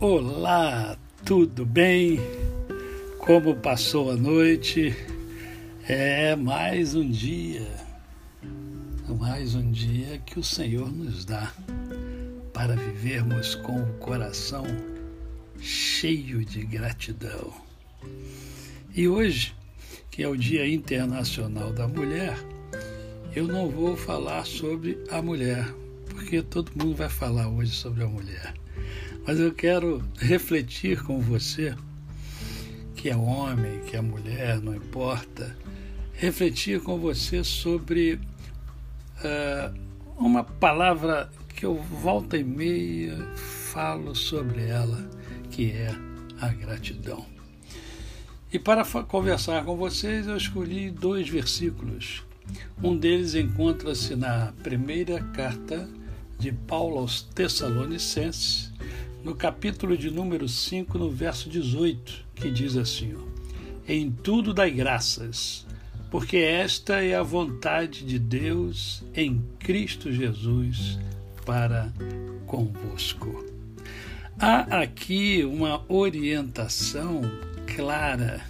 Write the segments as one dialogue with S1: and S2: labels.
S1: Olá, tudo bem? Como passou a noite? É mais um dia, mais um dia que o Senhor nos dá para vivermos com o coração cheio de gratidão. E hoje, que é o Dia Internacional da Mulher, eu não vou falar sobre a mulher, porque todo mundo vai falar hoje sobre a mulher mas eu quero refletir com você, que é homem, que é mulher, não importa, refletir com você sobre uh, uma palavra que eu volta e meia falo sobre ela, que é a gratidão. E para conversar com vocês, eu escolhi dois versículos. Um deles encontra-se na primeira carta de Paulo aos Tessalonicenses, no capítulo de número 5, no verso 18, que diz assim: ó, Em tudo dai graças, porque esta é a vontade de Deus em Cristo Jesus para convosco. Há aqui uma orientação clara.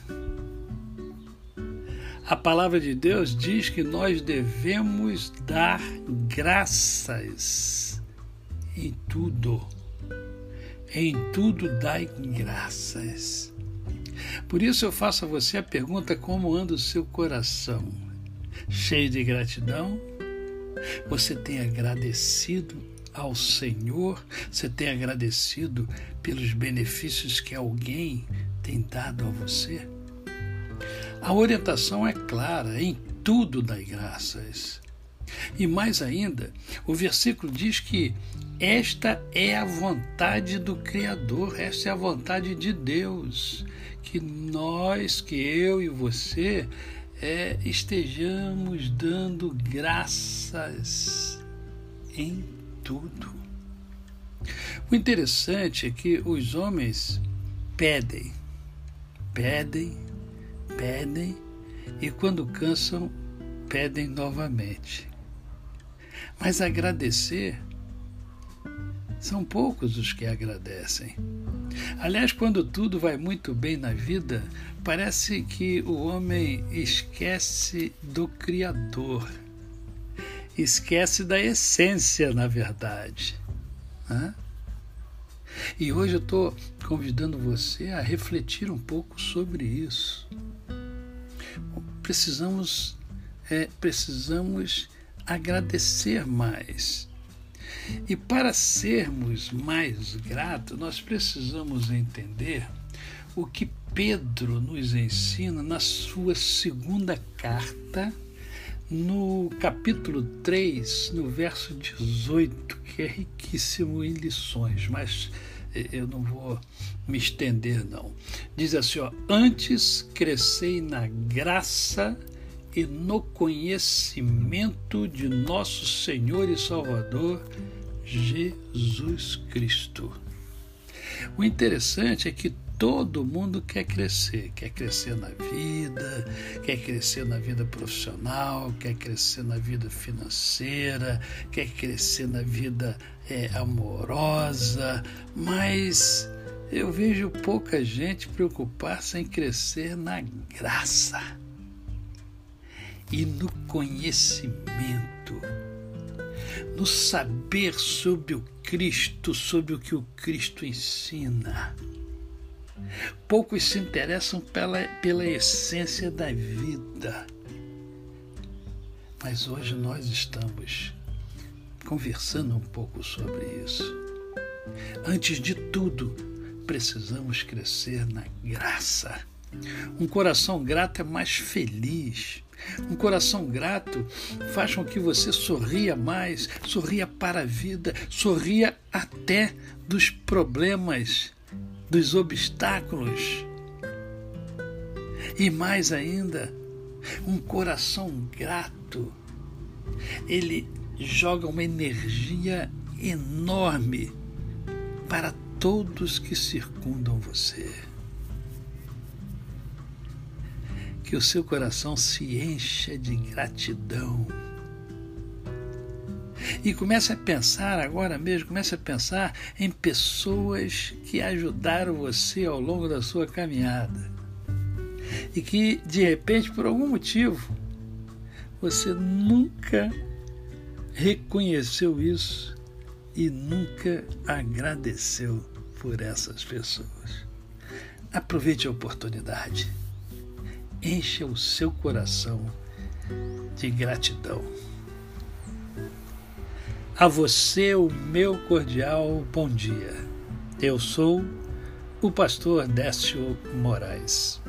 S1: A palavra de Deus diz que nós devemos dar graças em tudo em tudo dai graças. Por isso eu faço a você a pergunta: como anda o seu coração? Cheio de gratidão? Você tem agradecido ao Senhor? Você tem agradecido pelos benefícios que alguém tem dado a você? A orientação é clara: em tudo dai graças. E mais ainda, o versículo diz que esta é a vontade do Criador, esta é a vontade de Deus, que nós, que eu e você, é, estejamos dando graças em tudo. O interessante é que os homens pedem, pedem, pedem e quando cansam, pedem novamente. Mas agradecer são poucos os que agradecem. Aliás, quando tudo vai muito bem na vida, parece que o homem esquece do Criador, esquece da essência, na verdade. Hã? E hoje eu estou convidando você a refletir um pouco sobre isso. Precisamos, é, precisamos agradecer mais e para sermos mais gratos, nós precisamos entender o que Pedro nos ensina na sua segunda carta, no capítulo 3, no verso 18, que é riquíssimo em lições, mas eh, eu não vou me estender não. Diz assim, ó, antes crescei na graça e no conhecimento de nosso Senhor e Salvador Jesus Cristo. O interessante é que todo mundo quer crescer, quer crescer na vida, quer crescer na vida profissional, quer crescer na vida financeira, quer crescer na vida é, amorosa, mas eu vejo pouca gente preocupar-se em crescer na graça e no conhecimento no saber sobre o Cristo, sobre o que o Cristo ensina. Poucos se interessam pela, pela essência da vida. Mas hoje nós estamos conversando um pouco sobre isso. Antes de tudo, precisamos crescer na graça. Um coração grato é mais feliz. Um coração grato faz com que você sorria mais, sorria para a vida, sorria até dos problemas, dos obstáculos. E mais ainda, um coração grato, ele joga uma energia enorme para todos que circundam você. Que o seu coração se encha de gratidão. E comece a pensar agora mesmo, comece a pensar em pessoas que ajudaram você ao longo da sua caminhada. E que, de repente, por algum motivo, você nunca reconheceu isso e nunca agradeceu por essas pessoas. Aproveite a oportunidade. Encha o seu coração de gratidão. A você o meu cordial bom dia. Eu sou o pastor Décio Moraes.